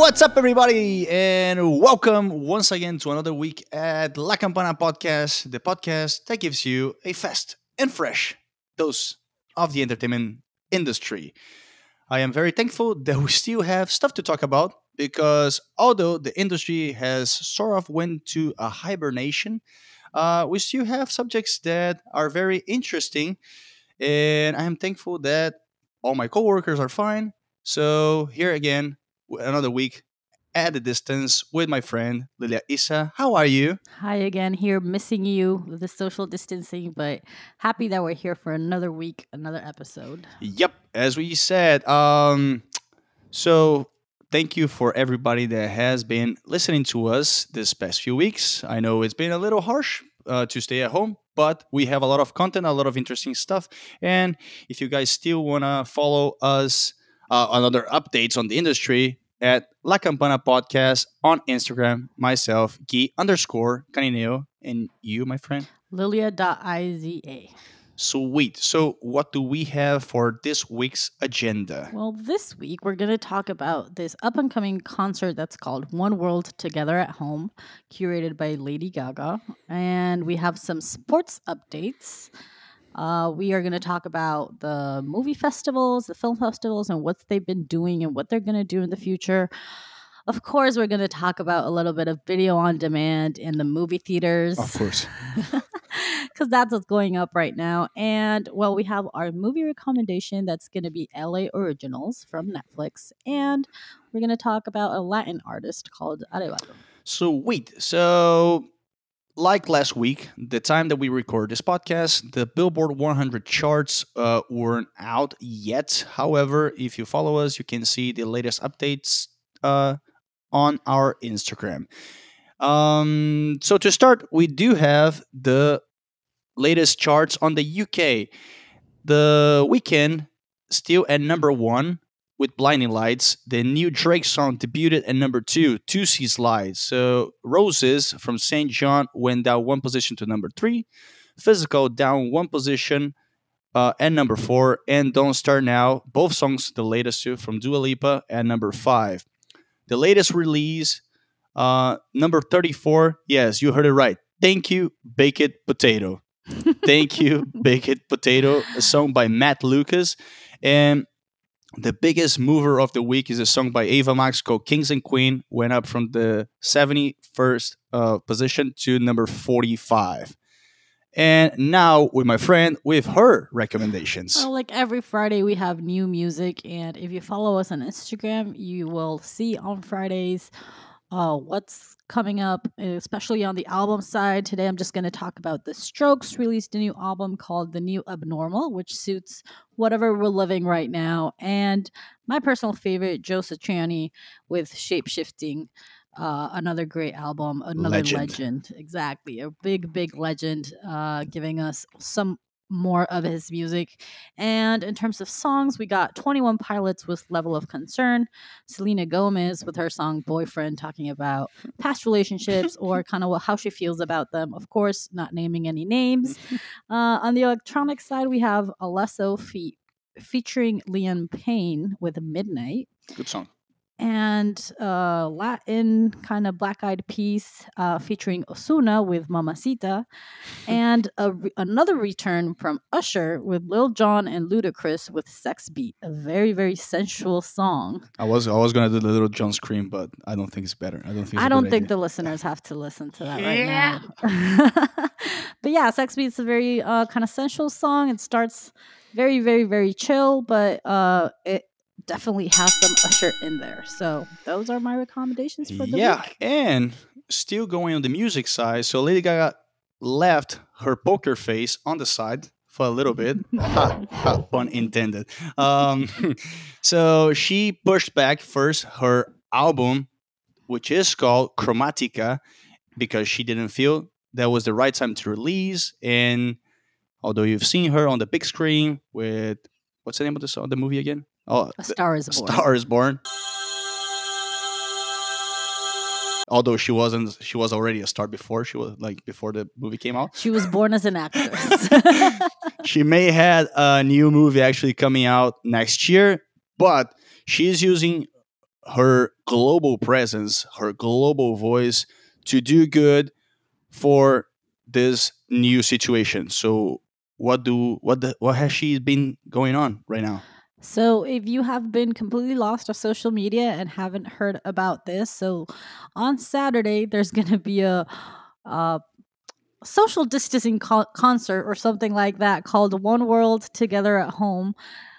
What's up, everybody, and welcome once again to another week at La Campana Podcast, the podcast that gives you a fast and fresh dose of the entertainment industry. I am very thankful that we still have stuff to talk about because although the industry has sort of went to a hibernation, uh, we still have subjects that are very interesting, and I am thankful that all my coworkers are fine. So here again, another week at a distance with my friend Lilia Isa. How are you? Hi again, here missing you with the social distancing, but happy that we're here for another week, another episode. Yep, as we said. Um, so thank you for everybody that has been listening to us this past few weeks. I know it's been a little harsh uh, to stay at home, but we have a lot of content, a lot of interesting stuff. And if you guys still want to follow us uh, on other updates on the industry, at La Campana Podcast on Instagram, myself, Gui underscore Canineo, and you, my friend? Lilia.iza. Sweet. So, what do we have for this week's agenda? Well, this week we're going to talk about this up and coming concert that's called One World Together at Home, curated by Lady Gaga. And we have some sports updates. Uh, we are going to talk about the movie festivals, the film festivals, and what they've been doing and what they're going to do in the future. Of course, we're going to talk about a little bit of video on demand in the movie theaters. Of course. Because that's what's going up right now. And well, we have our movie recommendation that's going to be LA Originals from Netflix. And we're going to talk about a Latin artist called Arevalo. Sweet. So like last week, the time that we record this podcast, the Billboard 100 charts uh, weren't out yet. However, if you follow us, you can see the latest updates uh, on our Instagram. Um, so to start, we do have the latest charts on the UK. The weekend still at number one with Blinding Lights. The new Drake song debuted at number two, Toosie Slide. So Roses from SAINt JHN went down one position to number three. Physical down one position uh, at number four. And Don't Start Now, both songs, the latest two from Dua Lipa at number five. The latest release, uh, number 34. Yes, you heard it right. Thank you, Baked Potato. Thank you, Baked Potato, a song by Matt Lucas. And the biggest mover of the week is a song by Ava Max called Kings and Queen. Went up from the 71st uh, position to number 45. And now with my friend, with her recommendations. Well, like every Friday, we have new music. And if you follow us on Instagram, you will see on Fridays uh, what's coming up, especially on the album side. Today, I'm just going to talk about The Strokes released a new album called The New Abnormal, which suits whatever we're living right now. And my personal favorite, Joe Satriani with Shape Shifting. Uh, another great album, another legend. legend. Exactly. A big, big legend, uh, giving us some more of his music. And in terms of songs, we got 21 Pilots with Level of Concern, Selena Gomez with her song Boyfriend, talking about past relationships or kind of how she feels about them. Of course, not naming any names. Uh, on the electronic side, we have Alesso fe- featuring Liam Payne with Midnight. Good song and uh, Latin kind of Black Eyed Peas uh, featuring Ozuna with Mamacita, and a re- another return from Usher with Lil Jon and Ludacris with Sex Beat, a very very sensual song. I was I was gonna do the Lil Jon scream, but I don't think it's better. I don't think. I don't think idea. the listeners have to listen to that right yeah. now. but yeah, Sex Beat's a very uh, kind of sensual song. It starts very very very chill, but uh, it definitely has some Usher in there. So those are my recommendations for the yeah, week. and still going on the music side. So Lady Gaga left her poker face on the side for a little bit, ha, ha, pun intended. Um, so she pushed back first her album, which is called Chromatica, because she didn't feel that was the right time to release. And although you've seen her on the big screen with what's the name of the song, the movie again? Oh, A Star is Born. Star is Born. Although she wasn't, she was already a star before she was like before the movie came out. She was born as an actress. she may had a new movie actually coming out next year, but she's using her global presence, her global voice to do good for this new situation. So what do what the, what has she been going on right now? So, if you have been completely lost on social media and haven't heard about this, so on Saturday there's going to be a, social distancing co- concert or something like that called One World Together at Home.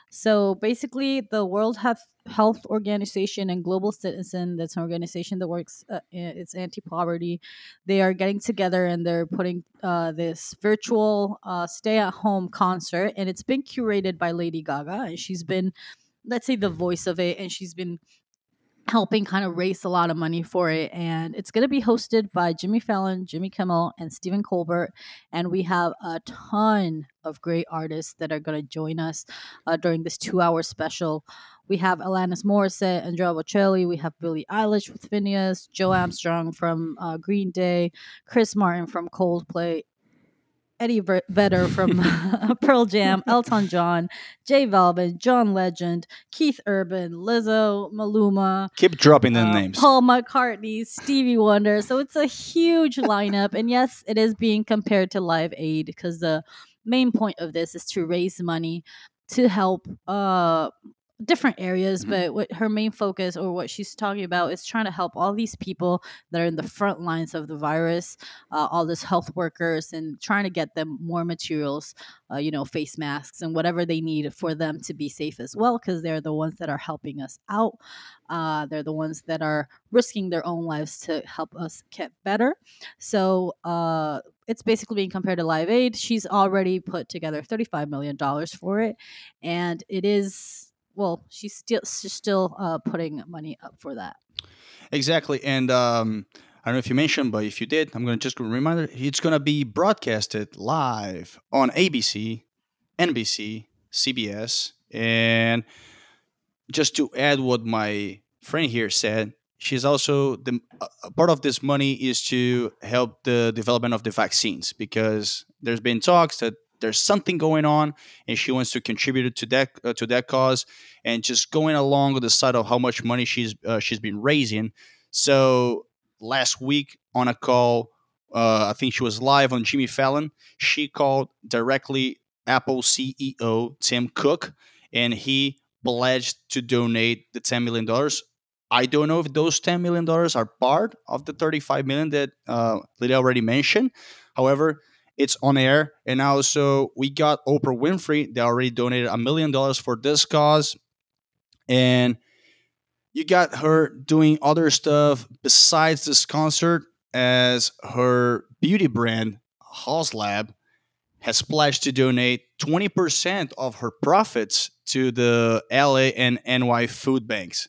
So basically, the World Health Health Organization and Global Citizen, that's an organization that works, uh, it's anti-poverty. They are getting together and they're putting uh, this virtual uh, stay-at-home concert, and it's been curated by Lady Gaga, and she's been, let's say, the voice of it, and she's been helping kind of raise a lot of money for it. And it's going to be hosted by Jimmy Fallon, Jimmy Kimmel, and Stephen Colbert. And we have a ton of great artists that are going to join us uh, during this two hour special. We have Alanis Morissette, Andrea Bocelli. We have Billie Eilish with Finneas, Joe Armstrong from uh, Green Day, Chris Martin from Coldplay, Eddie Vedder from Pearl Jam, Elton John, J Balvin, John Legend, Keith Urban, Lizzo, Maluma. Keep dropping the uh, names. Paul McCartney, Stevie Wonder. So it's a huge lineup. And yes, it is being compared to Live Aid because the main point of this is to raise money to help uh, different areas, mm-hmm. but what her main focus or what she's talking about is trying to help all these people that are in the front lines of the virus, uh, all these health workers, and trying to get them more materials, uh, you know, face masks and whatever they need for them to be safe as well, because they're the ones that are helping us out. Uh, they're the ones that are risking their own lives to help us get better. So uh, it's basically being compared to Live Aid. She's already put together $35 million for it. And it is well, she's still she's still uh, putting money up for that. Exactly, and um, I don't know if you mentioned, but if you did, I'm going to just remind it's going to be broadcasted live on ABC, NBC, CBS, and just to add what my friend here said, she's also the uh, part of this money is to help the development of the vaccines because there's been talks that there's something going on and she wants to contribute to that uh, to that cause and just going along with the side of how much money she's uh, she's been raising. So last week on a call uh, i think she was live on jimmy fallon. She called directly apple ceo tim cook and he pledged to donate the 10 million dollars. I don't know if those $10 million are part of the 35 million that uh, Lilia already mentioned. However, it's on air. And also, we got Oprah Winfrey. They already donated a million dollars for this cause. And you got her doing other stuff besides this concert, as her beauty brand, Haus-Lab, has pledged to donate 20% of her profits to the LA and NY food banks.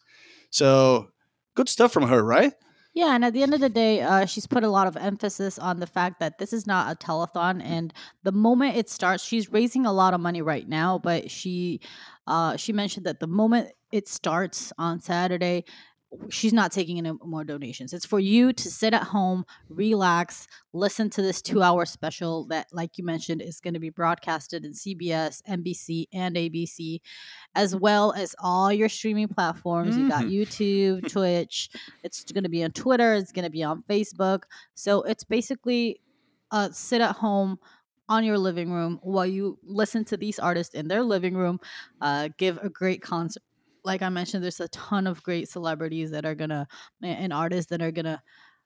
So, good stuff from her, right? Yeah, and at the end of the day, uh, she's put a lot of emphasis on the fact that this is not a telethon, and the moment it starts, she's raising a lot of money right now. But she, uh, she mentioned that the moment it starts on Saturday, she's not taking any more donations. It's for you to sit at home, relax, listen to this two hour special that, like you mentioned, is going to be broadcasted in CBS, NBC, and ABC, as well as all your streaming platforms. Mm-hmm. You got mm-hmm. YouTube, Twitch. It's going to be on Twitter. It's going to be on Facebook. So it's basically uh, sit at home on your living room while you listen to these artists in their living room, uh, give a great concert like I mentioned, there's a ton of great celebrities that are gonna and artists that are gonna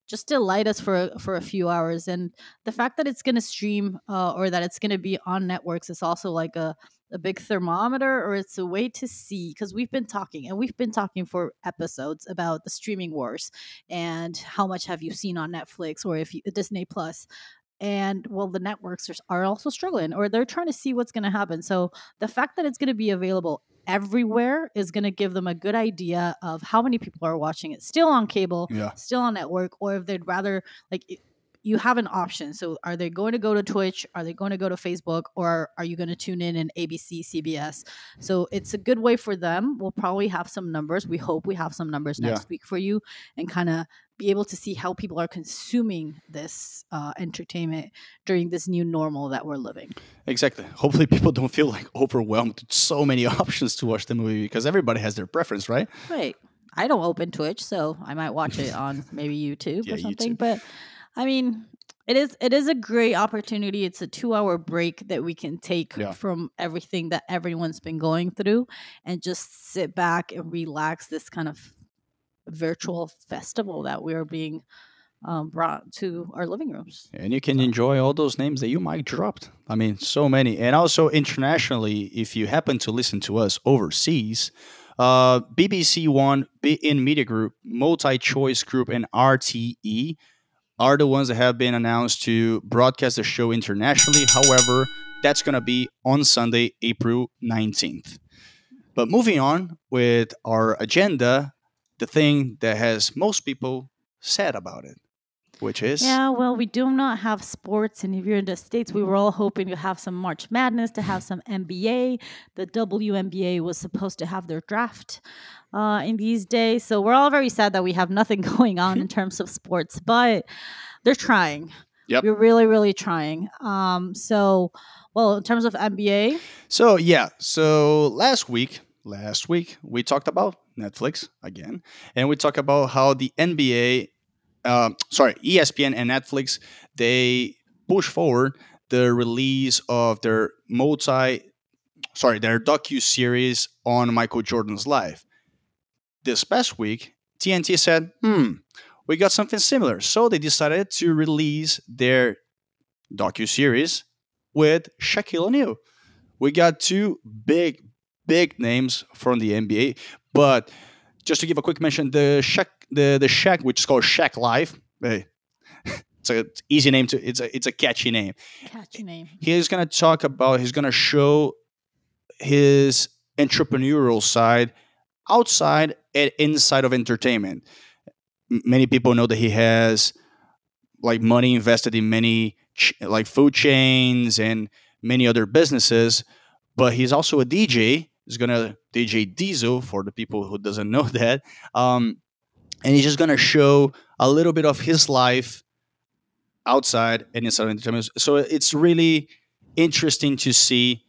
just delight us for for a few hours. And the fact that it's gonna stream uh, or that it's gonna be on networks is also like a a big thermometer or it's a way to see because we've been talking and we've been talking for episodes about the streaming wars and how much have you seen on Netflix or if you, Disney Plus and well the networks are, also struggling or they're trying to see what's going to happen so the fact that it's going to be available Mm-hmm. everywhere is going to give them a good idea of how many people are watching it still on cable, yeah. still on network, or if they'd rather like you have an option. So are they going to go to Twitch? Are they going to go to Facebook? Or are you going to tune in in ABC, CBS? So it's a good way for them. We'll probably have some numbers. We hope we have some numbers next yeah. week for you and kind of be able to see how people are consuming this uh, entertainment during this new normal that we're living. Exactly. Hopefully, people don't feel like overwhelmed with so many options to watch the movie because everybody has their preference, right? Right. I don't open Twitch, so I might watch it on maybe YouTube Yeah, or something. YouTube. But I mean, it is it is a great opportunity. It's a two hour break that we can take Yeah. from everything that everyone's been going through and just sit back and relax. This kind of virtual festival that we are being um, brought to our living rooms. and you can enjoy all those names that you might dropped. I mean, so many, and also internationally, if you happen to listen to us overseas, uh, BBC One, beIN Media Group, MultiChoice Group, and RTE are the ones that have been announced to broadcast the show internationally. However, that's going to be on Sunday, April 19th. But moving on with our agenda, the thing that has most people sad about it, which is Yeah, well, we do not have sports, and if you're in the states, we were all hoping to have some March Madness, to have some NBA. The WNBA was supposed to have their draft uh, in these days, so we're all very sad that we have nothing going on in terms of sports. But they're trying. Yep. we're really, really trying. Um, so, well, in terms of NBA, So yeah, so last week, last week we talked about Netflix again, and we talk about how the NBA, um, sorry, ESPN and Netflix, they push forward the release of their multi, sorry, their docu series on Michael Jordan's life. This past week, TNT said, "Hmm, we got something similar," so they decided to release their docu series with Shaquille O'Neal we got two big, big names from the NBA. But just to give a quick mention, the Shaq, the the Shaq, which is called Shaq Life. Hey, it's a easy name to. It's a it's a catchy name. catchy name. He's gonna talk about. He's gonna show his entrepreneurial side outside and inside of entertainment. Many people know that he has like money invested in many ch- like food chains and many other businesses, but he's also a DJ. He's gonna DJ Diesel for the people who doesn't know that, um, and he's just gonna show a little bit of his life outside and inside of entertainment. So it's really interesting to see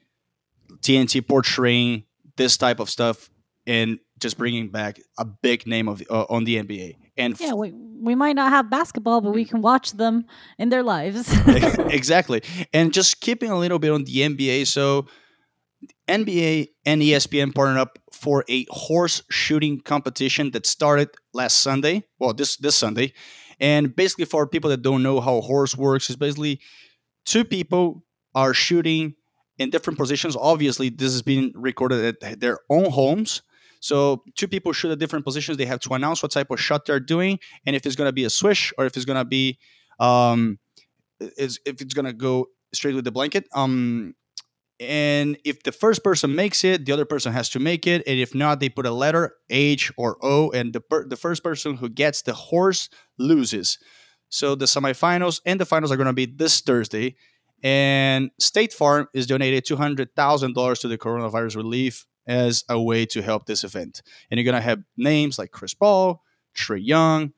TNT portraying this type of stuff and just bringing back a big name of uh, on the NBA. And Yeah, we, we might not have basketball, but we can watch them in their lives. exactly. And just keeping a little bit on the NBA. So, NBA and ESPN partnered up for a horse shooting competition that started last Sunday. Well, this this Sunday, and basically for people that don't know how horse works, is basically two people are shooting in different positions. Obviously, this is being recorded at their own homes. So two people shoot at different positions. They have to announce what type of shot they're doing, and if it's going to be a swish or if it's going to be, um, is if it's going to go straight with the blanket. Um, and if the first person makes it, the other person has to make it, and if not, they put a letter H or O, and the per- the first person who gets the horse loses. So the semifinals and the finals are going to be this Thursday, and State Farm is donated two hundred thousand dollars to the coronavirus relief as a way to help this event. And you're going to have names like Chris Paul, Trae Young,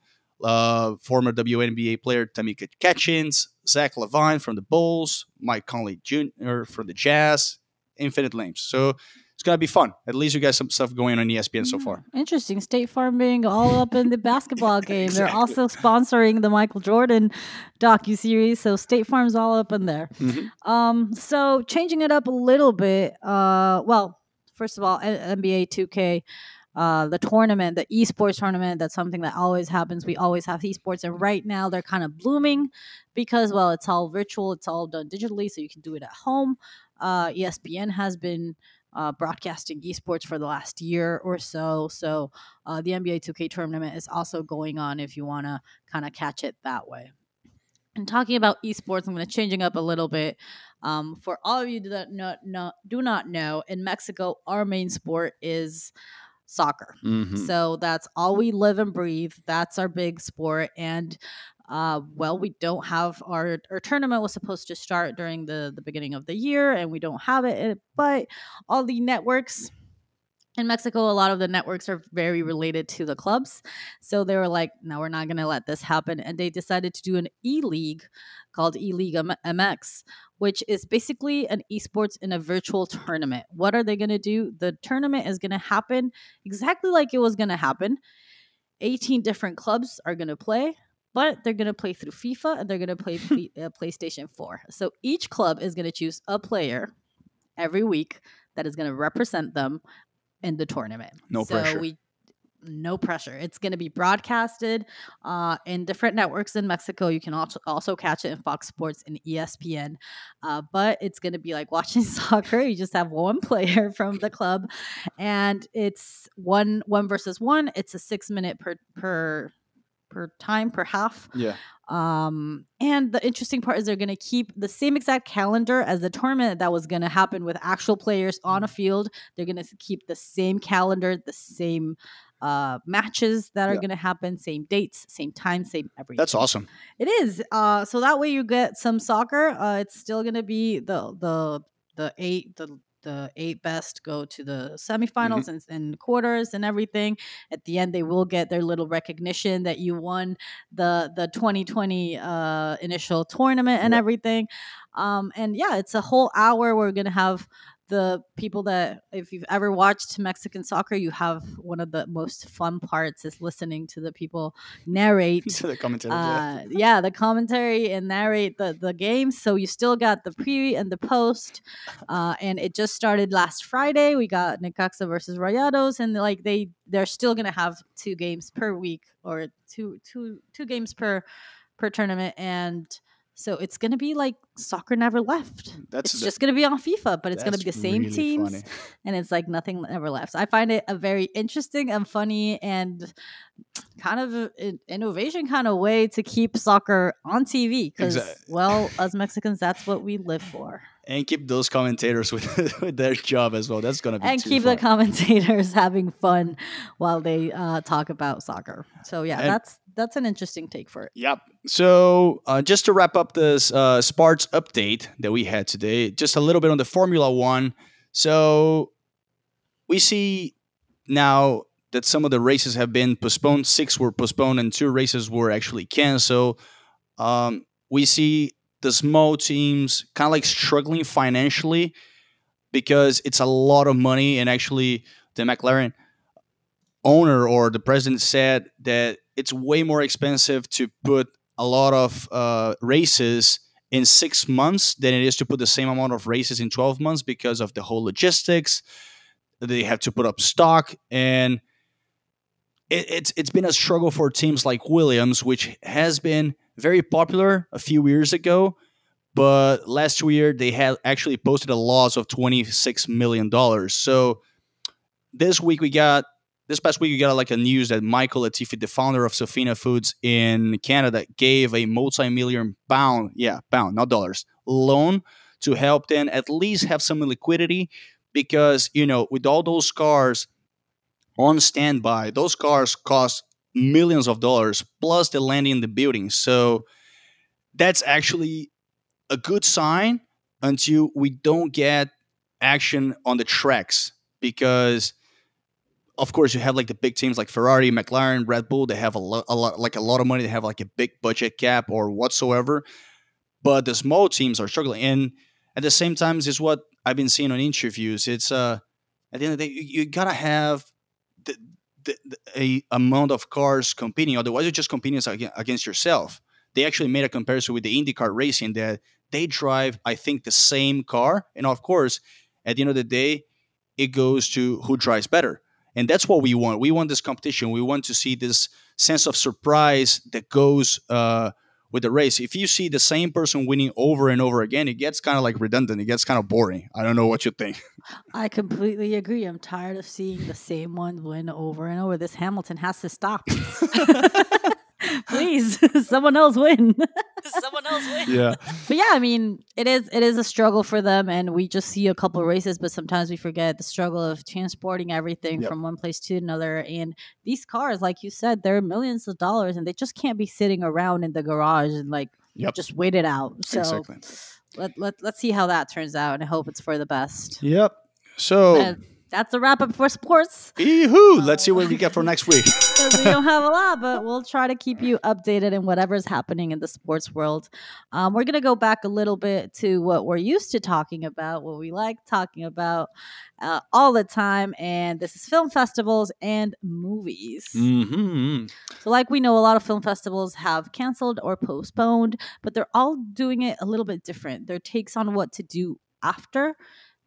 uh, former WNBA player Tamika Catchings, Zach LaVine from the Bulls, Mike Conley Jr. from the Jazz, infinite names. So it's going to be fun. At least you got some stuff going on ESPN so far. Interesting. State Farm being all up in the basketball game. They're also sponsoring the Michael Jordan docu series, so State Farm's all up in there. Mhm. Um, so changing it up a little bit. Uh, well, first of all, NBA 2K. Uh, the tournament, the esports tournament, that's something that always happens. We always have esports, and right now they're kind of blooming because, well, it's all virtual, it's all done digitally, so you can do it at home. Uh, ESPN has been uh, broadcasting esports for the last year or so. So uh, the NBA 2K tournament is also going on if you want to kind of catch it that way. And talking about esports, I'm going to changing up a little bit. Um, for all of you that not, do not know, in Mexico, our main sport is soccer. Mhm. So that's all we live and breathe. That's our big sport. And uh, well, we don't have our our tournament was supposed to start during the the beginning of the year, and we don't have it. eh, But all the networks in Mexico, a lot of the networks are very related to the clubs. So they were like, no, we're not going to let this happen. And they decided to do an e league called E League MX, which is basically an esports in a virtual tournament. What are they going to do? The tournament is going to happen exactly like it was going to happen. 18 different clubs are going to play but they're going to play through FIFA and they're going to play uh, PlayStation 4. So each club is going to choose a player every week that is going to represent them in the tournament. No so pressure. We, no pressure. It's going to be broadcasted uh, in different networks in Mexico. You can also also catch it in Fox Sports and ESPN. Uh, but it's going to be like watching soccer. You just have one player from the club, and it's one one versus one. It's a six minute per per per time per half. Yeah. Um, and the interesting part is they're going to keep the same exact calendar as the tournament that was going to happen with actual players on a Mm. field. They're going to keep the same calendar, the same uh matches that are Yeah. going to happen same dates same time same everything That's awesome. it is uh so that way you get some soccer uh it's still going to be the the the eight the the eight best go to the semifinals Mm-hmm. and, and quarters and everything at the end they will get their little recognition that you won the the 2020 uh initial tournament and Yep. everything um and yeah it's a whole hour we're gonna have the people that if you've ever watched mexican soccer you have one of the most fun parts is listening to the people narrate to the commentators. yeah. uh, yeah, the commentary and narrate the the games. So you still got the pre and the post, uh, and it just started last Friday. We got Necaxa versus Rayados, and like they they're still gonna have two games per week or two two two games per per tournament, and so it's gonna be like soccer never left. That's it's the- just gonna be on FIFA, but it's gonna be the same really teams funny. and it's like nothing ever left. So I find it a very interesting and funny and kind of an innovation kind of way to keep soccer on TV because, Exact- well, as Mexicans, that's what we live for, And keep those commentators with, with their job as well. That's gonna be and keep fun. the commentators having fun while they uh, talk about soccer. So yeah, And- that's that's an interesting take for it. Yep. So uh, just to wrap up this uh, Sparks update that we had today, just a little bit on the Formula One. So we see now that some of the races have been postponed. Six were postponed, and two races were actually canceled. Um, we see the small teams kind of like struggling financially because it's a lot of money, and actually the McLaren owner or the president said that it's way more expensive to put a lot of uh, races in six months than it is to put the same amount of races in 12 months because of the whole logistics. They have to put up stock and it, it's it's been a struggle for teams like williams which has been very popular a few years ago but last year they had actually posted a loss of 26 million dollars. So this week we got this past week we got like a news that Michael Latifi, the founder of Sofina Foods in Canada, gave a multi-million pound, yeah, pound, not dollars, loan to help them at least have some liquidity because you know with all those cars on standby, those cars cost millions of dollars plus the landing in the building. So that's actually a good sign until we don't get action on the tracks because of course you have like the big teams like Ferrari, McLaren, Red Bull. They have a lot, a lot, like a lot of money. They have like a big budget cap or whatsoever. But the small teams are struggling, and at the same time, this is what I've been seeing on interviews. It's uh, at the end of the day, you, you gotta have the, the, the a amount of cars competing. Otherwise, you're just competing against yourself. They actually made a comparison with the IndyCar racing that they drive, I think, the same car, and of course, at the end of the day, it goes to who drives better. And that's what we want. We want this competition. We want to see this sense of surprise that goes uh, with the race. If you see the same person winning over and over again, it gets kind of like redundant. It gets kind of boring. I don't know what you think. I completely agree. I'm tired of seeing the same one win over and over. This Hamilton has to stop. Please, someone else win. someone else win. Yeah. But yeah, I mean, it is it is a struggle for them, and we just see a couple races, but sometimes we forget the struggle of transporting everything Yep. from one place to another. And these cars, like you said, they're millions of dollars, and they just can't be sitting around in the garage and like Yep. just wait it out. So exactly. let, let let's see how that turns out, and I hope it's for the best. Yep. So And That's a wrap up for sports. Yee-hoo! Let's see what we get for next week. we don't have a lot, but we'll try to keep you updated in whatever's happening in the sports world. Um, we're going to go back a little bit to what we're used to talking about, what we like talking about uh, all the time. And this is film festivals and movies. hmm So, like we know, a lot of film festivals have canceled or postponed, but they're all doing it a little bit different. Their takes on what to do after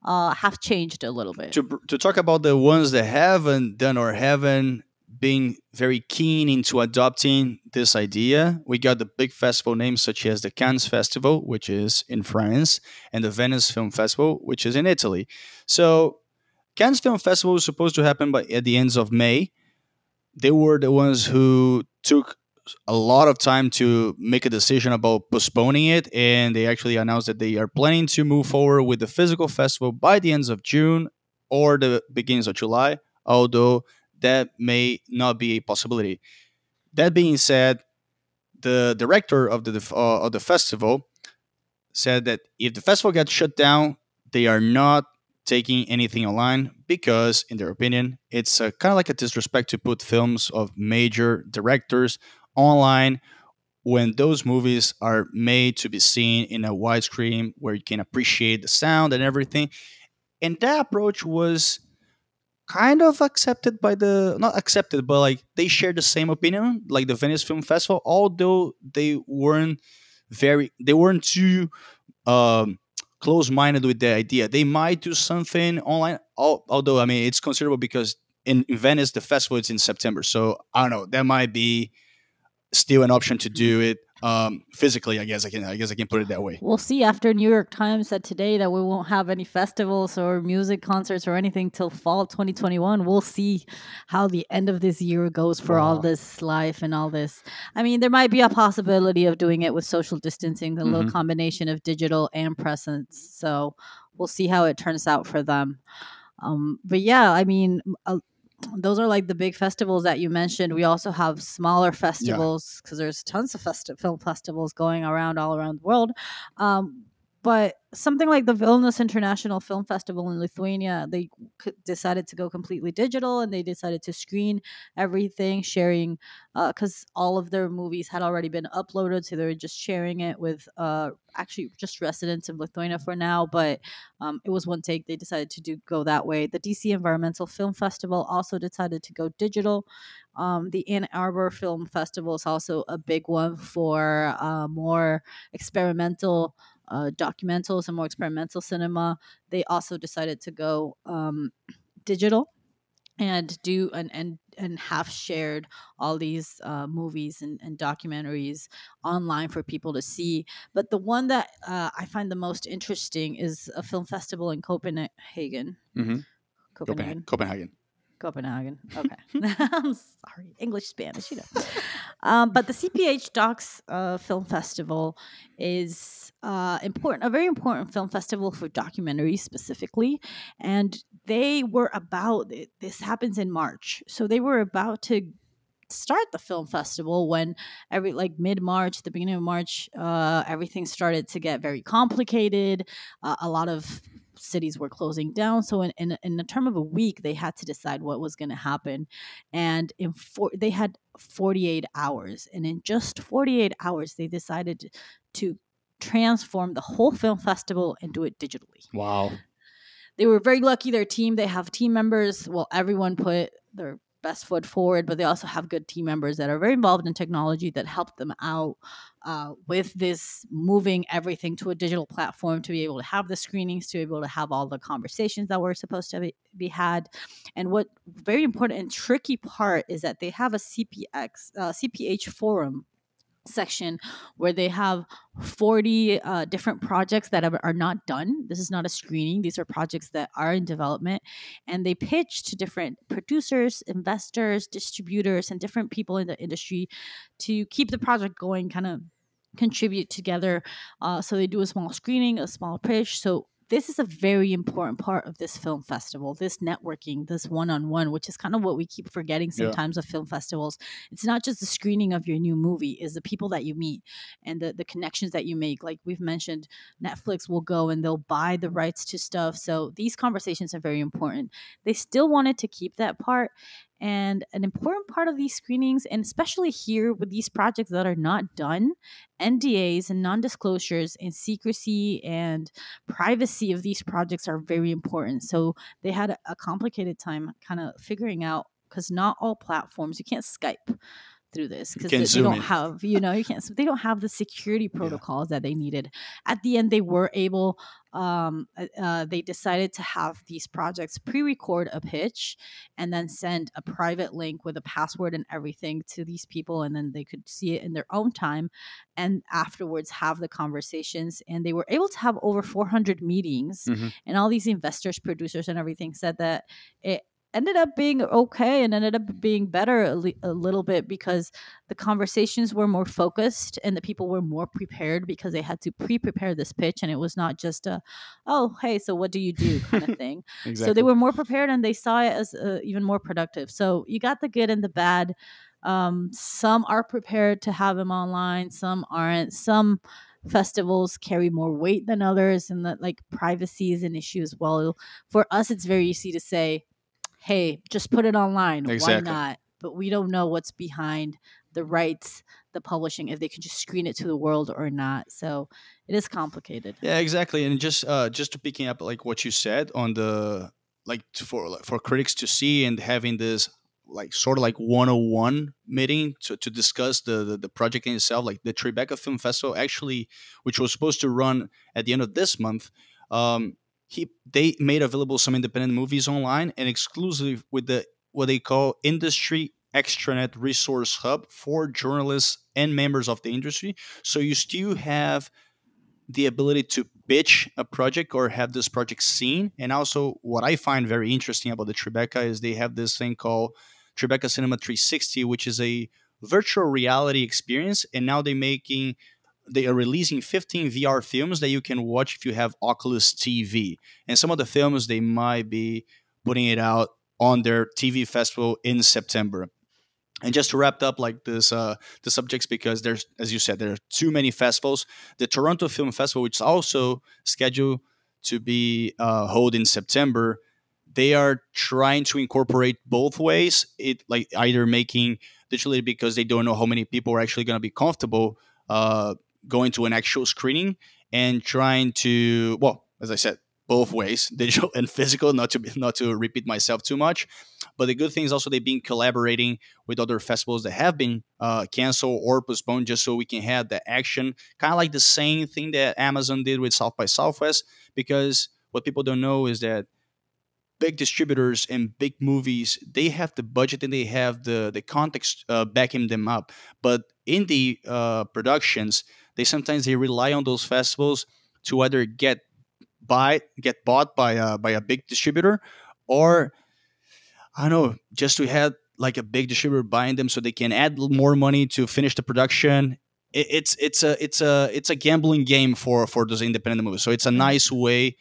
uh, have changed a little bit. To, to talk about the ones that haven't done or haven't been very keen into adopting this idea, we got the big festival names such as the Cannes Festival, which is in France, and the Venice Film Festival, which is in Italy. So, Cannes Film Festival was supposed to happen by at the ends of May. They were the ones who took a lot of time to make a decision about postponing it and they actually announced that they are planning to move forward with the physical festival by the ends of June or the beginnings of July although that may not be a possibility. That being said the director of the uh, of the festival said that if the festival gets shut down they are not taking anything online because in their opinion it's kind of like a disrespect to put films of major directors online when those movies are made to be seen in a widescreen where you can appreciate the sound and everything. And that approach was kind of accepted by the not accepted, but like they shared the same opinion, like the Venice Film Festival, although they weren't very they weren't too um close-minded with the idea. They might do something online, although I mean it's considerable because in, in Venice the festival is in September. So I don't know, that might be still an option to do it um, physically. I guess I can. I guess I can put it that way. We'll see after New York Times said today that we won't have any festivals or music concerts or anything till fall 2021. We'll see how the end of this year goes for all this life and all this. I mean, there might be a possibility of doing it with social distancing, a little Mhm. combination of digital and presence. So we'll see how it turns out for them. Um, but yeah, I mean, uh, those are like the big festivals that you mentioned. We also have smaller festivals because there's tons of festi- film festivals going around all around the world. Um, but something like the Vilnius International Film Festival in Lithuania, they decided to go completely digital and they decided to screen everything, sharing because all of their movies had already been uploaded, so they were just sharing it with uh, actually just residents of Lithuania for now. But um, it was one take; they decided to do go that way. The DC Environmental Film Festival also decided to go digital. Um, the Ann Arbor Film Festival is also a big one for uh, more experimental uh, documentals and more experimental cinema. They also decided to go um, digital and do and and and have shared all these uh, movies and, and documentaries online for people to see. But the one that uh, I find the most interesting is a film festival in Copenhagen. Mm-hmm. Copenhagen. Copenhagen. Copenhagen. Okay. I'm sorry. English, Spanish, you know. Um, but the CPH:DOX uh, Film Festival is uh, important, a very important film festival for documentaries specifically. And they were about, it- this happens in March. So they were about to start the film festival when every like mid March, the beginning of March, uh, everything started to get very complicated. Uh, a lot of cities were closing down. So in, in in a term of a week, they had to decide what was going to happen, and in four, they had forty eight hours, and in just forty eight hours, they decided to transform the whole film festival and do it digitally Wow. they were very lucky their team they have team members well everyone put their best foot forward but they also have good team members that are very involved in technology that help them out uh, with this moving everything to a digital platform to be able to have the screenings to be able to have all the conversations that were supposed to be, be had. And what very important and tricky part is that they have a cpx uh, cph forum section where they have 40 uh, different projects that are, not done. This is not a screening. These are projects that are in development. And they pitch to different producers, investors, distributors, and different people in the industry to keep the project going, kind of contribute together. Uh, so they do a small screening, a small pitch. So this is a very important part of this film festival, this networking, this one on one, which is kind of what we keep forgetting Yeah. sometimes with film festivals. It's not just the screening of your new movie, is the people that you meet and the, the connections that you make. Like we've mentioned, Netflix will go and they'll buy the rights to stuff. So these conversations are very important. They still wanted to keep that part. And an important part of these screenings, and especially here with these projects that are not done, NDAs and non disclosures and secrecy and privacy of these projects are very important. So they had a, complicated time kind of figuring out because not all platforms, you can't Skype through this because they, they don't in. have you know you can't they don't have the security protocols that they needed at the end they were able um uh, uh, they decided to have these projects pre-record a pitch and then send a private link with a password and everything to these people and then they could see it in their own time and afterwards have the conversations and they were able to have over 400 meetings Mhm. and all these investors producers and everything said that it ended up being okay and ended up being better a, li- a little bit because the conversations were more focused and the people were more prepared because they had to pre-prepare this pitch and it was not just a oh hey so what do you do? kind of thing. Exactly. so they were more prepared and they saw it as uh, even more productive. So you got the good and the bad. Um, some are prepared to have them online some aren't. Some festivals carry more weight than others and that like privacy is an issue as well. For us it's very easy to say hey just put it online Exactly. why not but we don't know what's behind the rights the publishing if they can just screen it to the world or not so it is complicated Yeah, exactly. And just uh just to picking up like what you said on the like for like, for critics to see and having this like sort of like 101 meeting to, to discuss the, the the project in itself like the Tribeca Film Festival actually which was supposed to run at the end of this month um he they made available some independent movies online and exclusively with the what they call industry extranet resource hub for journalists and members of the industry so you still have the ability to pitch a project or have this project seen. And also, what I find very interesting about the Tribeca is they have this thing called Tribeca Cinema 360, which is a virtual reality experience. And now they're making, they are releasing 15 VR films that you can watch if you have Oculus TV. And some of the films they might be putting it out on their TV festival in September. And just to wrap up like this, uh, the subjects because there's, as you said, there are too many festivals the Toronto Film Festival, which is also scheduled to be uh, held in September, they are trying to incorporate both ways. It like either making digitally because they don't know how many people are actually going to be comfortable uh, going to an actual screening, and trying to well, as I said, both ways, digital and physical. Not to be, not to repeat myself too much, but the good thing is also they've been collaborating with other festivals that have been uh, canceled or postponed, just so we can have the action, kind of like the same thing that Amazon did with South by Southwest. Because what people don't know is that big distributors and big movies they have the budget and they have the the context uh, backing them up but indie uh, productions they sometimes they rely on those festivals to either get buy get bought by a, by a big distributor or i don't know just to have like a big distributor buying them so they can add more money to finish the production. It, it's it's a it's a it's a gambling game for for those independent movies. So it's a nice way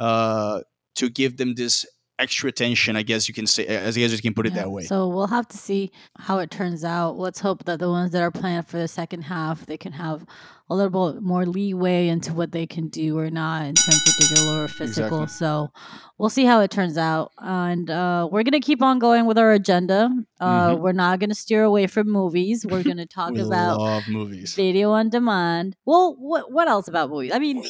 uh to give them this extra attention i guess you can say as guess you can put it Yeah, that way So we'll have to see how it turns out. Let's hope that the ones that are planned for the second half, they can have a little bit more leeway into what they can do or not in terms of digital or physical. Exactly. So we'll see how it turns out. And uh, we're gonna keep on going with our agenda. Uh, Mhm. We're not gonna steer away from movies. We're gonna talk we about love movies video on demand. Well, what what else about movies? I mean,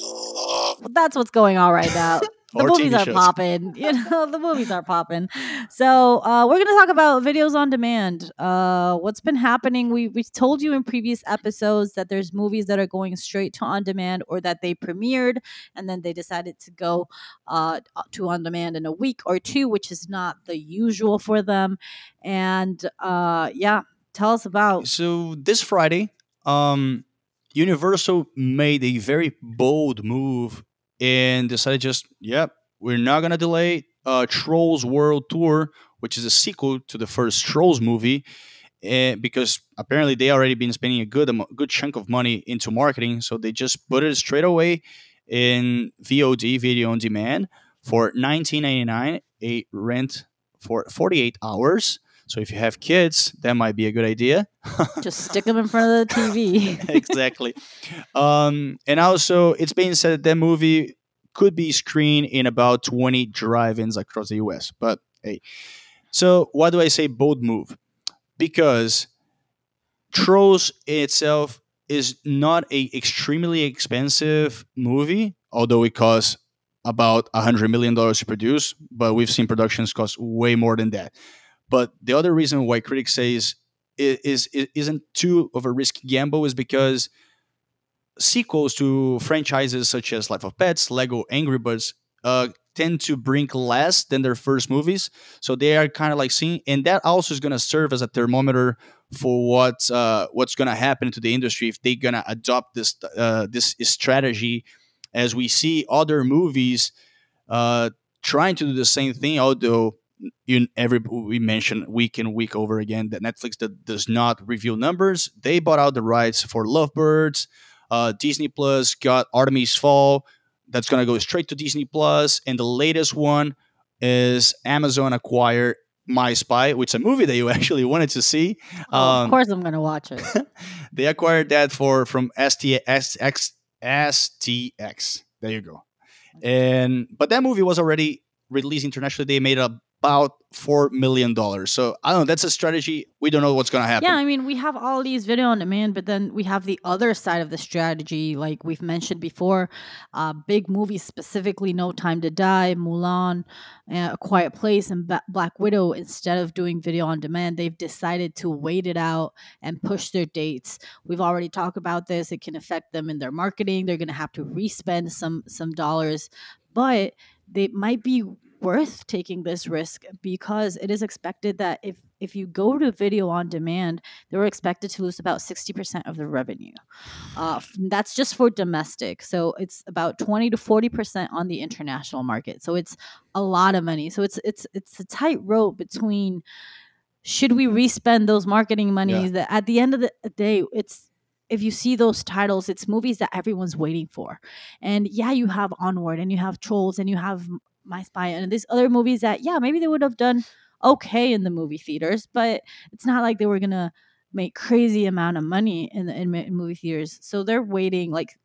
that's what's going on right now. The movies TV are shows. popping. You know, the movies are popping. So uh, we're gonna talk about videos on demand. Uh, what's been happening? We we told you in previous episodes that there's movies that are going straight to on demand or that they premiered and then they decided to go uh, to on demand in a week or two, which is not the usual for them. And uh, yeah, tell us about. so this friday um universal made a very bold move and decided just yep we're not gonna delay uh trolls world tour which is a sequel to the first trolls movie and because apparently they already been spending a good amo- good chunk of money into marketing so they just put it straight away in VOD, video on demand, for 19.99, a rent for 48 hours. So if you have kids, that might be a good idea. Just stick them in front of the TV. exactly. Um, and also, it's being said that that movie could be screened in about 20 drive-ins across the US. But hey, so why do I say bold move? Because Trolls itself is not a extremely expensive movie, although it costs about a hundred million dollars to produce. But we've seen productions cost way more than that. But the other reason why critics say is, is, is isn't too of a risky gamble is because sequels to franchises such as Life of Pets, Lego Angry Birds uh, tend to bring less than their first movies. So they are kind of like seeing, and that also is going to serve as a thermometer for what uh, what's going to happen to the industry if they're going to adopt this uh, this strategy, as we see other movies uh, trying to do the same thing. Although you every we mentioned week in week over again that Netflix that does not reveal numbers. They bought out the rights for Lovebirds. Uh, Disney Plus got Artemis Fowl. That's going to go straight to Disney Plus. And the latest one is Amazon acquired My Spy, which is a movie that you actually wanted to see. Oh, um, of course, I'm going to watch it. they acquired that for from STX, STX. There you go. And but that movie was already released internationally. They made a about four million dollars. So I don't know. That's a strategy. We don't know what's going to happen. Yeah, I mean, we have all these video on demand, but then we have the other side of the strategy, like we've mentioned before. Uh, big movies, specifically No Time to Die, Mulan, uh, A Quiet Place, and ba- Black Widow. Instead of doing video on demand, they've decided to wait it out and push their dates. We've already talked about this. It can affect them in their marketing. They're going to have to respend some some dollars, but they might be worth taking this risk because it is expected that if if you go to video on demand, they were expected to lose about 60% of the revenue. Uh, that's just for domestic. So it's about 20 to 40% on the international market. So it's a lot of money. So it's it's it's a tight rope between should we respend those marketing monies yeah. that at the end of the day it's if you see those titles, it's movies that everyone's waiting for. And yeah, you have Onward and you have Trolls and you have my Spy and these other movies that yeah maybe they would have done okay in the movie theaters, but it's not like they were gonna make crazy amount of money in the in, in movie theaters. So they're waiting like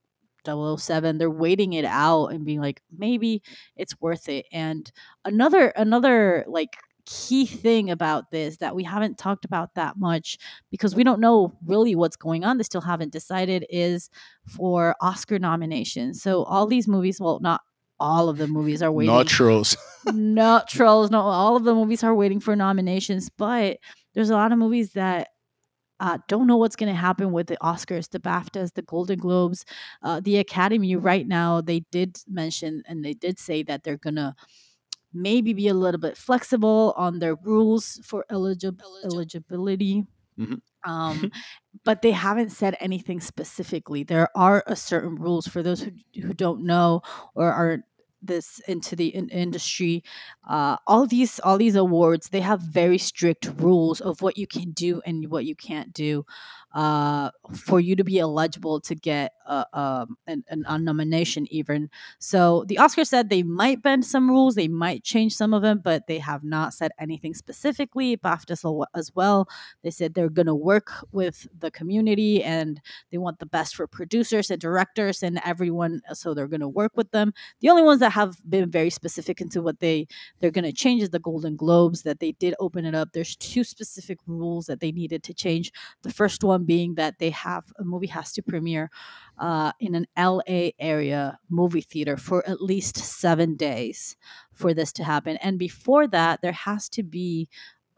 007 they're waiting it out and being like maybe it's worth it and another another like key thing about this that we haven't talked about that much because we don't know really what's going on they still haven't decided is for oscar nominations so all these movies well not all of the movies are waiting. Not trolls. not trolls. No, all of the movies are waiting for nominations, but there's a lot of movies that uh, don't know what's going to happen with the Oscars, the BAFTAs, the Golden Globes, uh, the Academy. Right now, they did mention and they did say that they're going to maybe be a little bit flexible on their rules for eligib- eligibility. Mm-hmm. Um, but they haven't said anything specifically. There are a certain rules for those who, who don't know or are this into the in- industry uh, all these all these awards they have very strict rules of what you can do and what you can't do uh, for you to be eligible to get a, um, an, a nomination even. So the oscars said they might bend some rules they might change some of them but they have not said anything specifically bafta as well they said they're going to work with the community and they want the best for producers and directors and everyone so they're going to work with them. The only ones that have been very specific into what they they're going to change is the golden globes that they did open it up there's two specific rules that they needed to change the first one being that they have a movie has to premiere uh, in an LA area movie theater for at least seven days for this to happen. And before that, there has to be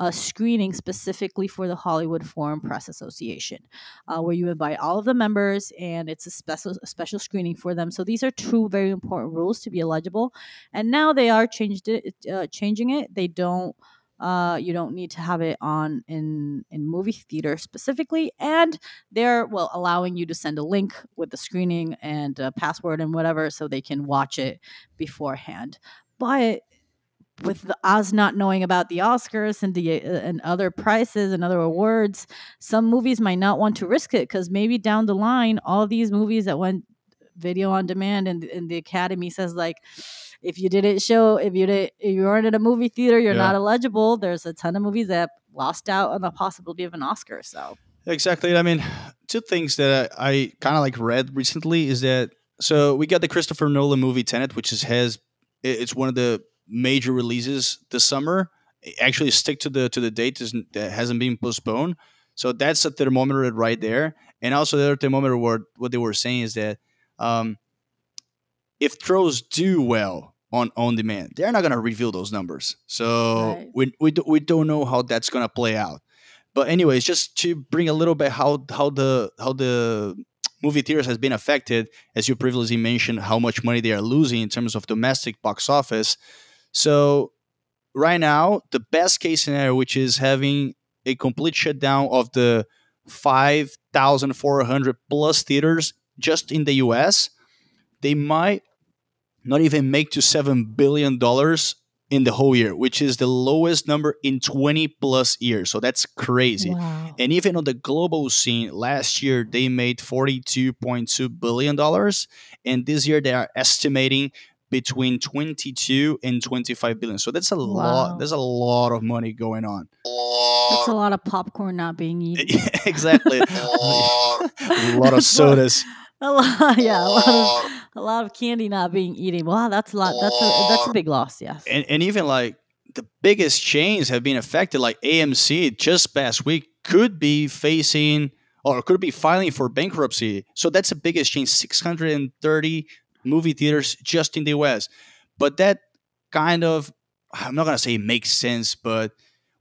a screening specifically for the Hollywood Foreign Press Association, uh, where you invite all of the members and it's a special a special screening for them. So these are two very important rules to be eligible. And now they are changed it, uh, changing it. They don't uh, you don't need to have it on in in movie theater specifically, and they're well allowing you to send a link with the screening and a password and whatever, so they can watch it beforehand. But with the, us not knowing about the Oscars and the uh, and other prizes and other awards, some movies might not want to risk it because maybe down the line, all these movies that went video on demand, and, and the Academy says like, if you didn't show, if you did, if you weren't in a movie theater, you're Yeah. not eligible. There's a ton of movies that lost out on the possibility of an Oscar. So Exactly. I mean, two things that I, I kind of like read recently is that so we got the Christopher Nolan movie Tenet, which is has it's one of the major releases this summer. Actually stick to the to the date that hasn't been postponed. So that's a thermometer right there. And also the other thermometer word what they were saying is that um, if Trolls do well on on demand, they're not gonna reveal those numbers. So Right. we we do, we don't know how that's gonna play out but anyways just to bring a little bit how how the how the movie theaters has been affected as you previously mentioned how much money they are losing in terms of domestic box office so right now the best case scenario which is having a complete shutdown of the 5400 plus theaters just in the us they might not even make to 7 billion dollars in the whole year which is the lowest number in 20 plus years so that's crazy wow. and even on the global scene, last year they made $42.2 billion. And this year they are estimating between 22 and 25 billion. So that's a Wow. lot. There's a lot of money going on. That's a lot of popcorn not being eaten. exactly. a lot of sodas. A lot, yeah, a lot of a lot of candy not being eaten. Wow, that's a lot. That's a that's a big loss. Yes. And, and even like the biggest chains have been affected, like AMC just past week could be facing or could be filing for bankruptcy. So that's the biggest chain, 630 movie theaters just in the US. But that kind of, I'm not going to say makes sense, but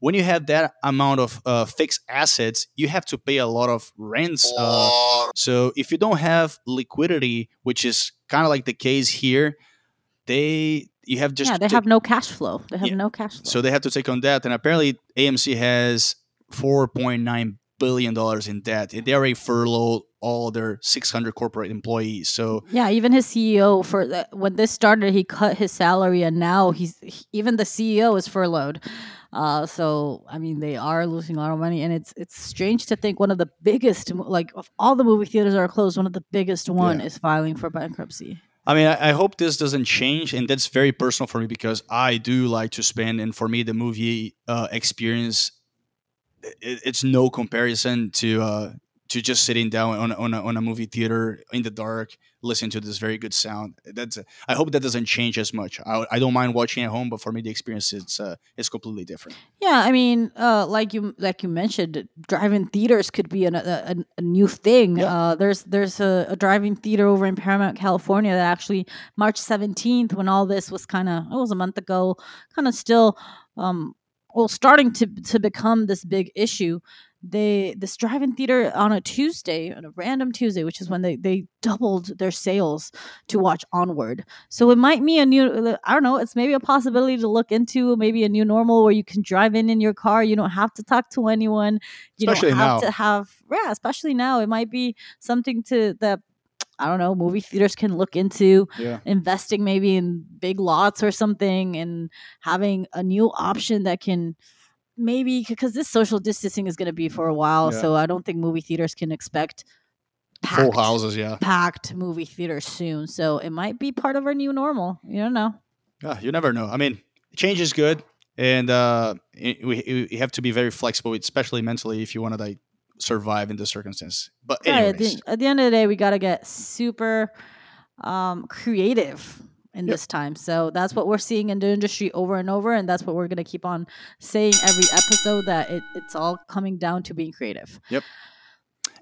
when you have that amount of uh, fixed assets, you have to pay a lot of rents. Uh, so if you don't have liquidity, which is kind of like the case here, they you have just yeah, they to- have no cash flow. They have Yeah. no cash flow. so they have to take on debt, and apparently AMC has four point nine billion dollars in debt, and they already furloughed all their six hundred corporate employees. So yeah, even his CEO for the, when this started, he cut his salary, and now he's he- even the CEO is furloughed. Uh, so I mean, they are losing a lot of money, and it's it's strange to think one of the biggest, like of all the movie theaters are closed, one of the biggest one Yeah. is filing for bankruptcy. I mean, I, I hope this doesn't change, and that's very personal for me because I do like to spend, and for me, the movie uh, experience, it, it's no comparison to uh, to just sitting down on a, on a, on a movie theater in the dark, listening to this very good sound. That's I hope that doesn't change as much. I, I don't mind watching at home, but for me, the experience is uh, is completely different. Yeah, I mean, uh, like you like you mentioned, drive-in theaters could be an, a, a, new thing. Yeah. Uh, there's there's a, a drive-in theater over in Paramount, California, that actually March 17th, when all this was kind of it was a month ago, kind of still, um, well, starting to to become this big issue. They this drive-in theater on a Tuesday, on a random Tuesday, which is when they they doubled their sales to watch Onward. So it might be a new, uh, I don't know, it's maybe a possibility to look into, maybe a new normal where you can drive in in your car. You don't have to talk to anyone. You Especially don't have now. to have, yeah, especially now. It might be something to that, I don't know, movie theaters can look into Yeah. investing maybe in big lots or something and having a new option that can maybe because this social distancing is going to be for a while Yeah. so i don't think movie theaters can expect Full houses, yeah. packed movie theaters soon. So it might be part of our new normal. You don't know. Yeah, you never know. I mean, change is good, and uh, we, we have to be very flexible, especially mentally, if you want to like survive in this circumstance. But Right, at, the, at the end of the day, we got to get super um, creative in Yep. this time. So that's what we're seeing in the industry over and over. And that's what we're going to keep on saying every episode that it, it's all coming down to being creative. Yep.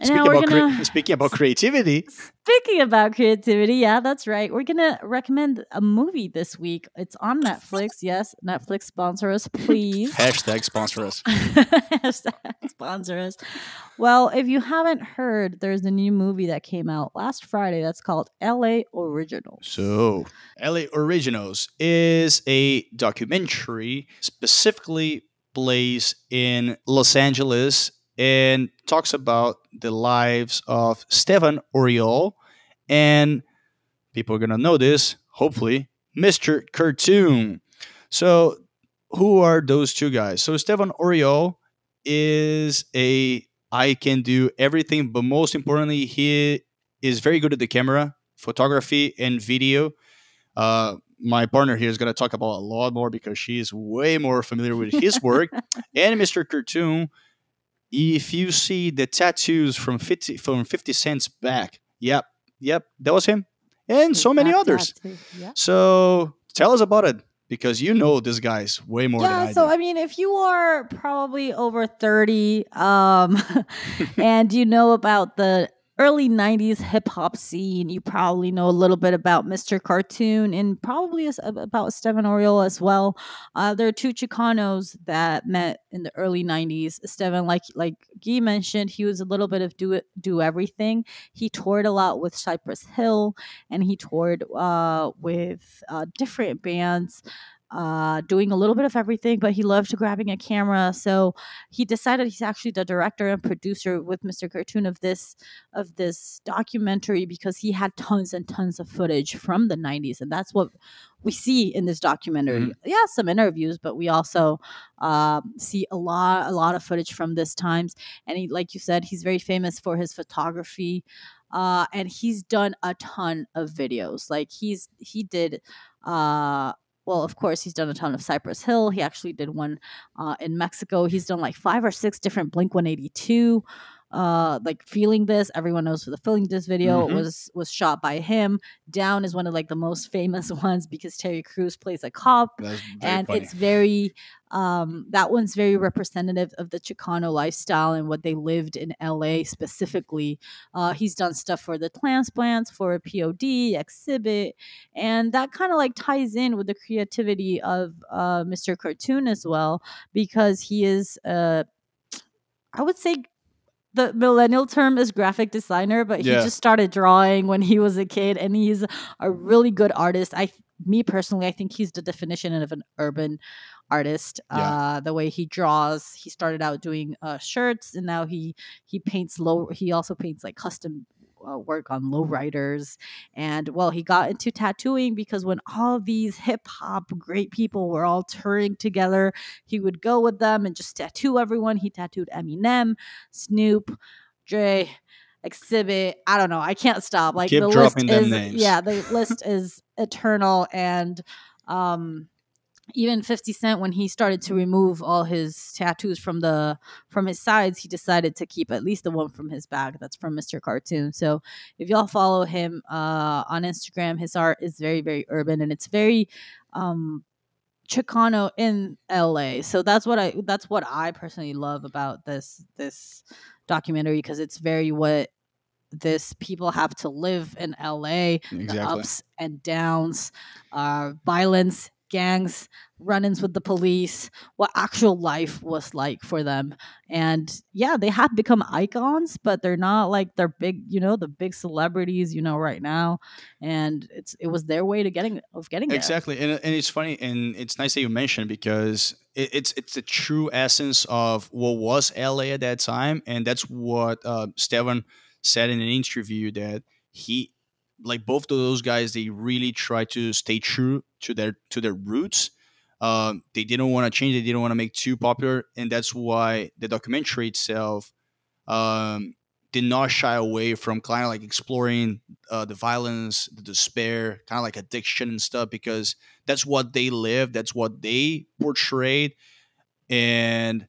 Speaking we're about, going crea- to. speaking about creativity, Speaking about creativity, yeah, that's right. We're gonna recommend a movie this week. It's on Netflix. Yes, Netflix sponsor us, please. hashtag sponsor us. Hashtag sponsor us. Well, if you haven't heard, there's a new movie that came out last Friday that's called LA Originals. So, LA Originals is a documentary specifically plays in Los Angeles and talks about the lives of Estevan Oriol and people are going to know this, hopefully, Mr. Cartoon. So, who are those two guys? So, Estevan Oriol is a I can do everything, but most importantly, he is very good at the camera photography and video. Uh, my partner here is going to talk about a lot more because she is way more familiar with his work. and Mr. Cartoon, if you see the tattoos from 50 from 50 cents back, yep, yep, that was him. And so many others. Yeah. So tell us about it because you know this guy's way more than yeah I so do. i mean if you are probably over 30 um and you know about the early 90s hip hop scene you probably know a little bit about mr cartoon and probably about Estevan Oriol as well. Uh, there are two chicanos that met in the early 90s Estevan like like Guy mentioned he was a little bit of do it do everything. He toured a lot with Cypress Hill and he toured uh, with uh, different bands uh, doing a little bit of everything, but he loved grabbing a camera. So he decided he's actually the director and producer with Mr. Cartoon of this of this documentary because he had tons and tons of footage from the 90s, and that's what we see in this documentary. Mhm. Yeah, some interviews, but we also um, see a lot a lot of footage from this times. And he, like you said, he's very famous for his photography. Uh, and he's done a ton of videos. Like he's he did uh well, of course, he's done a ton of Cypress Hill. He actually did one uh, in Mexico. He's done like five or six different Blink 182. Uh, like feeling this, everyone knows for the feeling this video Mhm. was was shot by him. Down is one of like the most famous ones because Terry Crews plays a cop and funny. it's very um that one's very representative of the chicano lifestyle and what they lived in la specifically uh he's done stuff for the transplants for a pod Xzibit and that kind of like ties in with the creativity of uh mr cartoon as well because he is uh i would say the millennial term is graphic designer, but he just started drawing when he was a kid, and he's a really good artist. I, me personally, I think he's the definition of an urban artist. Yeah. Uh, the way he draws, he started out doing uh, shirts, and now he he paints low. He also paints like custom. Uh, work on lowriders and well he got into tattooing because when all these hip hop great people were all touring together he would go with them and just tattoo everyone he tattooed Eminem Snoop, Dre, Xzibit. I don't know. I can't stop. Like Keep the dropping list is names. yeah, the list is eternal and um even 50 Cent when he started to remove all his tattoos from the from his sides, he decided to keep at least the one from his back that's from Mr. Cartoon. So if y'all follow him uh on Instagram, his art is very very urban and it's very um Chicano in LA. So that's what I that's what I personally love about this this documentary because it's very what this people have to live in LA, the ups and downs, uh violence, gangs, run-ins with the police, what actual life was like for them. And yeah, they have become icons, but they're not like they're big, you know, the big celebrities, you know, right now. And it's it was their way to getting of getting. Exactly, and and it's funny, and it's nice that you mentioned because it, it's it's the true essence of what was LA at that time, and that's what uh, Estevan said in an interview that he like both of those guys they really try to stay true to their to their roots. Um, they didn't want to change. They didn't want to make too popular, and that's why the documentary itself um, did not shy away from kind of like exploring uh, the violence, the despair, kind of like addiction and stuff, because that's what they lived, that's what they portrayed, and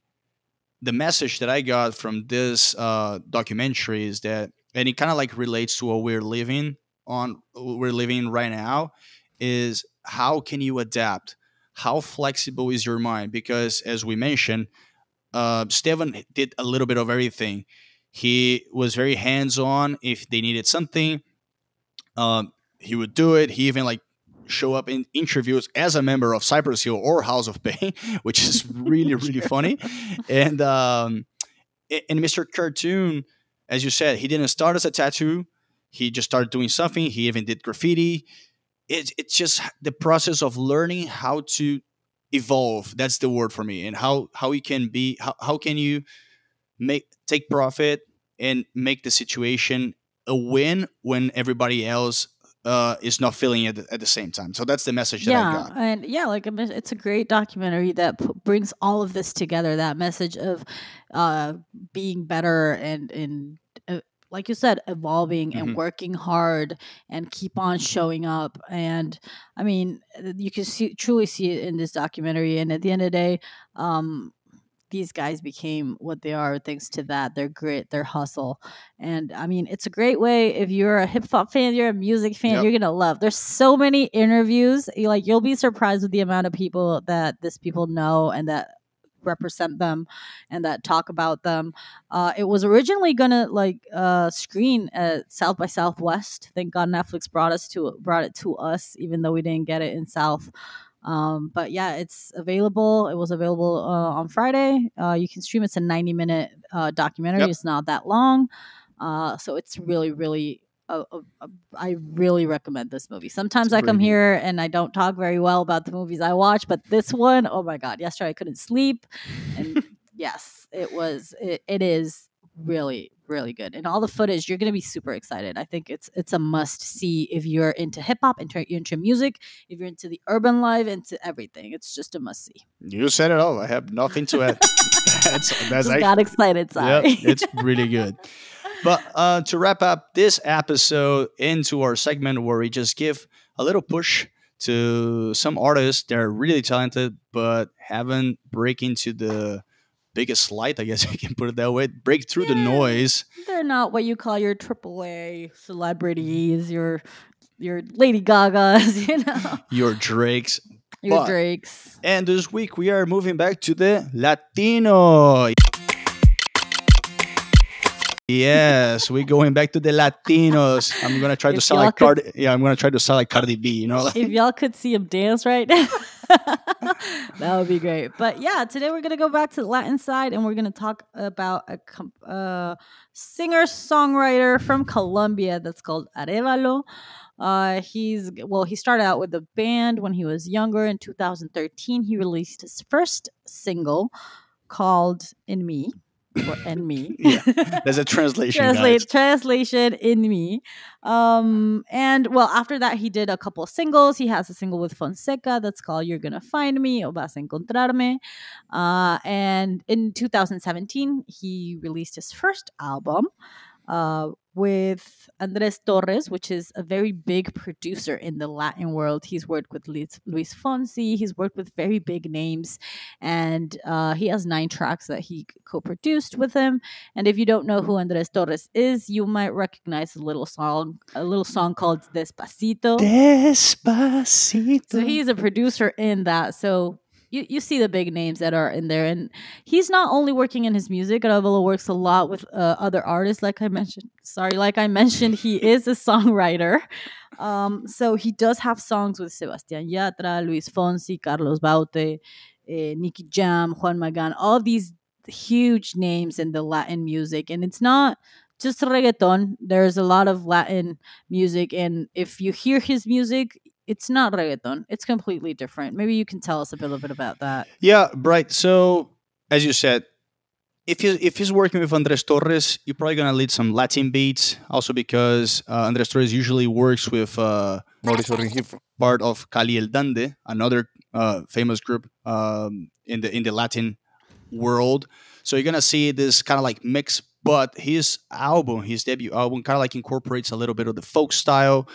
the message that I got from this uh, documentary is that, and it kind of like relates to what we're living on, we're living right now, is how can you adapt? How flexible is your mind? Because as we mentioned, uh, Estevan did a little bit of everything. He was very hands on. If they needed something, um, he would do it. He even like show up in interviews as a member of Cypress Hill or House of Pain, which is really really funny. And um, and Mr. Cartoon, as you said, he didn't start as a tattoo. He just started doing something. He even did graffiti. It's it's just the process of learning how to evolve. That's the word for me. And how how you can be how, how can you make take profit and make the situation a win when everybody else uh, is not feeling it at the same time. So that's the message that I yeah got. and yeah like it's a great documentary that p- brings all of this together that message of uh being better and and like you said, evolving and Mhm. working hard and keep on showing up. And I mean, you can see truly see it in this documentary. And at the end of the day, um, these guys became what they are thanks to that their grit their hustle and i mean it's a great way if you're a hip-hop fan you're a music fan Yep. you're gonna love there's so many interviews you- like you'll be surprised with the amount of people that this people know and that represent them and that talk about them uh, it was originally gonna like uh, screen at south by southwest thank god netflix brought us to brought it to us even though we didn't get it in south um, but yeah, it's available. It was available uh, on Friday. Uh, you can stream. It's a 90 minute uh, documentary. Yep. It's not that long. Uh, so it's really, really, uh, uh, uh, I really recommend this movie. Sometimes I come good. here and I don't talk very well about the movies I watch, but this one, oh my God, yesterday I couldn't sleep. And yes, it was, it, it is really really good and all the footage you're going to be super excited i think it's it's a must see if you're into hip-hop into, you're into music if you're into the urban life into everything it's just a must see You said it all. I have nothing to add. that's that's actually, got excited sorry Yep, it's really good. But uh, to wrap up this episode into our segment where we just give a little push to some artists that are really talented but haven't break into the biggest light, I guess you can put it that way, break through the noise. they're not what you call your AAA celebrities your your lady gagas you know Your Drakes. your But- drakes And this week we are moving back to the Latino. Yes, we're going back to the Latinos. I'm gonna try to If sound y'all like could- Cardi. Yeah, I'm gonna try to sound like Cardi B. You know, if y'all could see him dance right now, that would be great. But yeah, today we're gonna go back to the Latin side and we're gonna talk about a uh, singer songwriter from Colombia that's called Arevalo. Uh, he's well, he started out with the band when he was younger. In 2013, he released his first single called "In Me" or "En Me." Yeah, there's a translation. Translate translation in me. Um, and well, after that, he did a couple singles. He has a single with Fonseca that's called "You're Gonna Find Me" or "Vas a Encontrarme." Uh, and in 2017, he released his first album. Uh, with Andres Torres, which is a very big producer in the Latin world. He's worked with Luis, Luis Fonsi. He's worked with very big names, and uh, he has nine tracks that he co-produced with him. And if you don't know who Andres Torres is, you might recognize a little song, a little song called Despacito. Despacito. So he's a producer in that. So you, you see the big names that are in there. And he's not only working in his music, Arevalo works a lot with uh, other artists. Like I mentioned, sorry, like I mentioned, he is a songwriter. Um, so he does have songs with Sebastian Yatra, Luis Fonsi, Carlos Baute, eh, Nicky Jam, Juan Magan, all these huge names in the Latin music. And it's not just reggaeton. There's a lot of Latin music. And if you hear his music, it's not reggaeton. It's completely different. Maybe you can tell us a little bit about that. Yeah, right. So as you said, if if he's working with Andres Torres, you're probably gonna lead some Latin beats. Also because uh, Andres Torres usually works with uh, part of Cali El Dandee, another uh, famous group um, in the in the Latin world. So you're gonna see this kind of like mix. But his album, his debut album, kind of like incorporates a little bit of the folk style.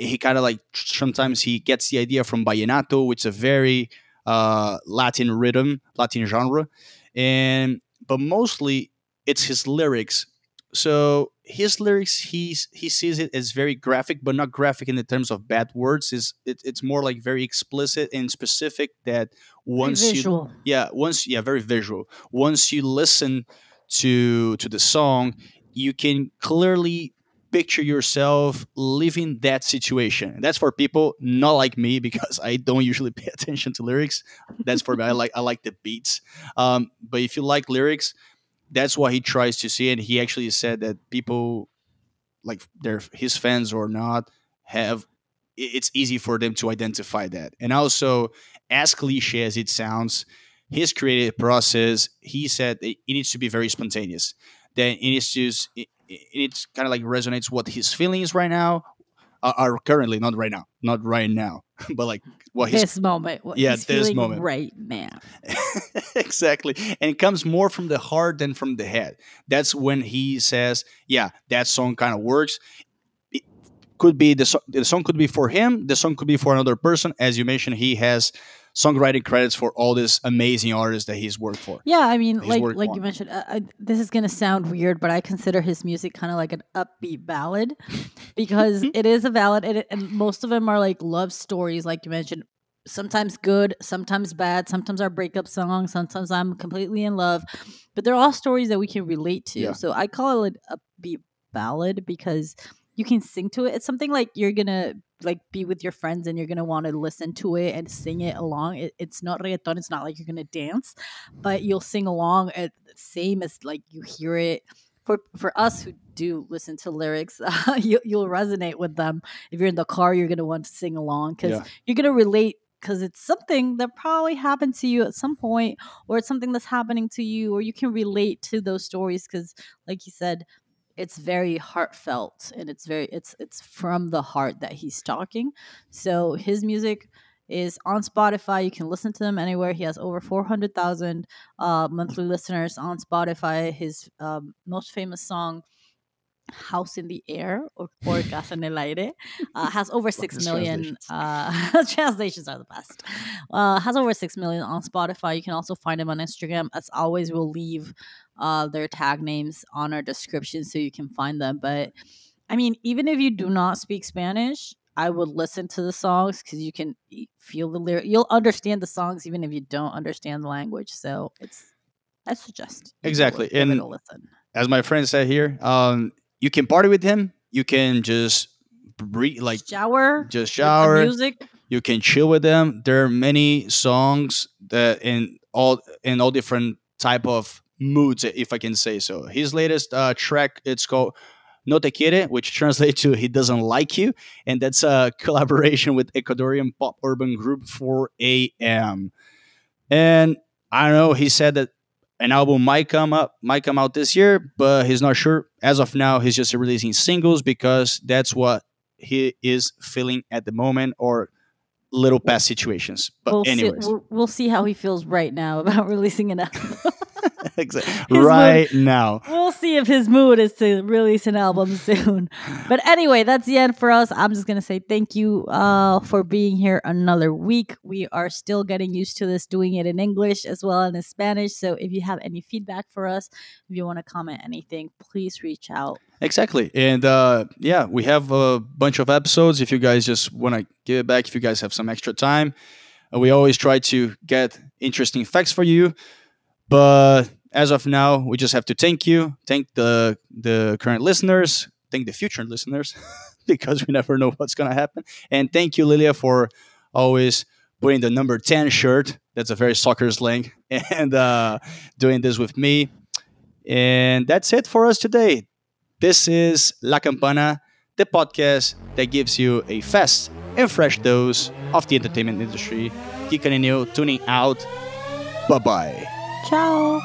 He kind of like sometimes he gets the idea from vallenato, which is a very uh, Latin rhythm, Latin genre, and but mostly it's his lyrics. So his lyrics, he's he sees it as very graphic, but not graphic in the terms of bad words. Is it, it's more like very explicit and specific. That once you visual. yeah once yeah very visual once you listen to to the song you can clearly picture yourself living that situation. That's for people not like me because i don't usually pay attention to lyrics. That's for me. I like i like the beats. Um, but if you like lyrics that's what he tries to see. And he actually said that people like their his fans or not have it's easy for them to identify that. And also as cliche as it sounds his creative process he said it needs to be very spontaneous. That it needs to it, kind of like resonates what his feelings right now uh, are currently not right now, not right now, but like what his, this moment. What Yeah, he's this feeling moment. right now. exactly, and it comes more from the heart than from the head. That's when he says, "Yeah, that song kind of works." It could be the, so- the song could be for him. The song could be for another person. As you mentioned, he has songwriting credits for all these amazing artists that he's worked for. Yeah, I mean, like like on. you mentioned, uh, I, this is gonna sound weird, but I consider his music kind of like an upbeat ballad because Mm-hmm. it is a ballad, and, it, and most of them are like love stories, like you mentioned. Sometimes good, sometimes bad. Sometimes our breakup songs. Sometimes I'm completely in love, but they're all stories that we can relate to. Yeah. So I call it a upbeat ballad because you can sing to it. It's something like you're gonna like be with your friends and you're gonna want to listen to it and sing it along. It, it's not reggaeton. It's not like you're gonna dance, but you'll sing along at the same as like you hear it. For for us who do listen to lyrics, you, you'll resonate with them. If you're in the car, you're gonna want to sing along because Yeah. you're gonna relate because it's something that probably happened to you at some point or it's something that's happening to you or you can relate to those stories because like you said it's very heartfelt and it's very it's it's from the heart that he's talking so his music is on spotify you can listen to him anywhere he has over 400000 uh, monthly listeners on spotify his um, most famous song House in the Air or, or Casa en el Aire uh, has over 6 million. translations. Uh, translations are the best. Uh, has over six million on Spotify. You can also find him on Instagram. As always, we'll leave uh, their tag names on our description so you can find them. But I mean, even if you do not speak Spanish, I would listen to the songs because you can feel the lyric. You'll understand the songs even if you don't understand the language. So it's I suggest Exactly, give and- listen. As my friend said here, um, you can party with him. You can just breathe, like shower, just shower. music. you can chill with them there are many songs that in all in all different type of moods if i can say so his latest uh, track it's called no te quiere which translates to he doesn't like you and that's a collaboration with ecuadorian pop urban group 4am and i don't know he said that an album might come up might come out this year but he's not sure as of now he's just releasing singles because that's what he is feeling at the moment or little past situations. But we'll anyways, see, we'll, we'll see how he feels right now about releasing an album. Exactly. mood- right now. we'll see if his mood is to release an album soon. But anyway, that's the end for us. I'm just gonna say thank you uh, for being here another week. We are still getting used to this, doing it in English as well as in Spanish. So if you have any feedback for us, if you want to comment anything, please reach out. Exactly. And uh, yeah, we have a bunch of episodes. If you guys just want to give it back, if you guys have some extra time, uh, we always try to get interesting facts for you. But as of now, we just have to thank you, thank the the current listeners, thank the future listeners, because we never know what's gonna happen. And thank you, Lilia, for always putting the number ten shirt. That's a very soccer slang, and uh, doing this with me. And that's it for us today. This is La Campana, the podcast that gives you a fast and fresh dose of the entertainment industry. Neil tuning out. Bye bye. Ciao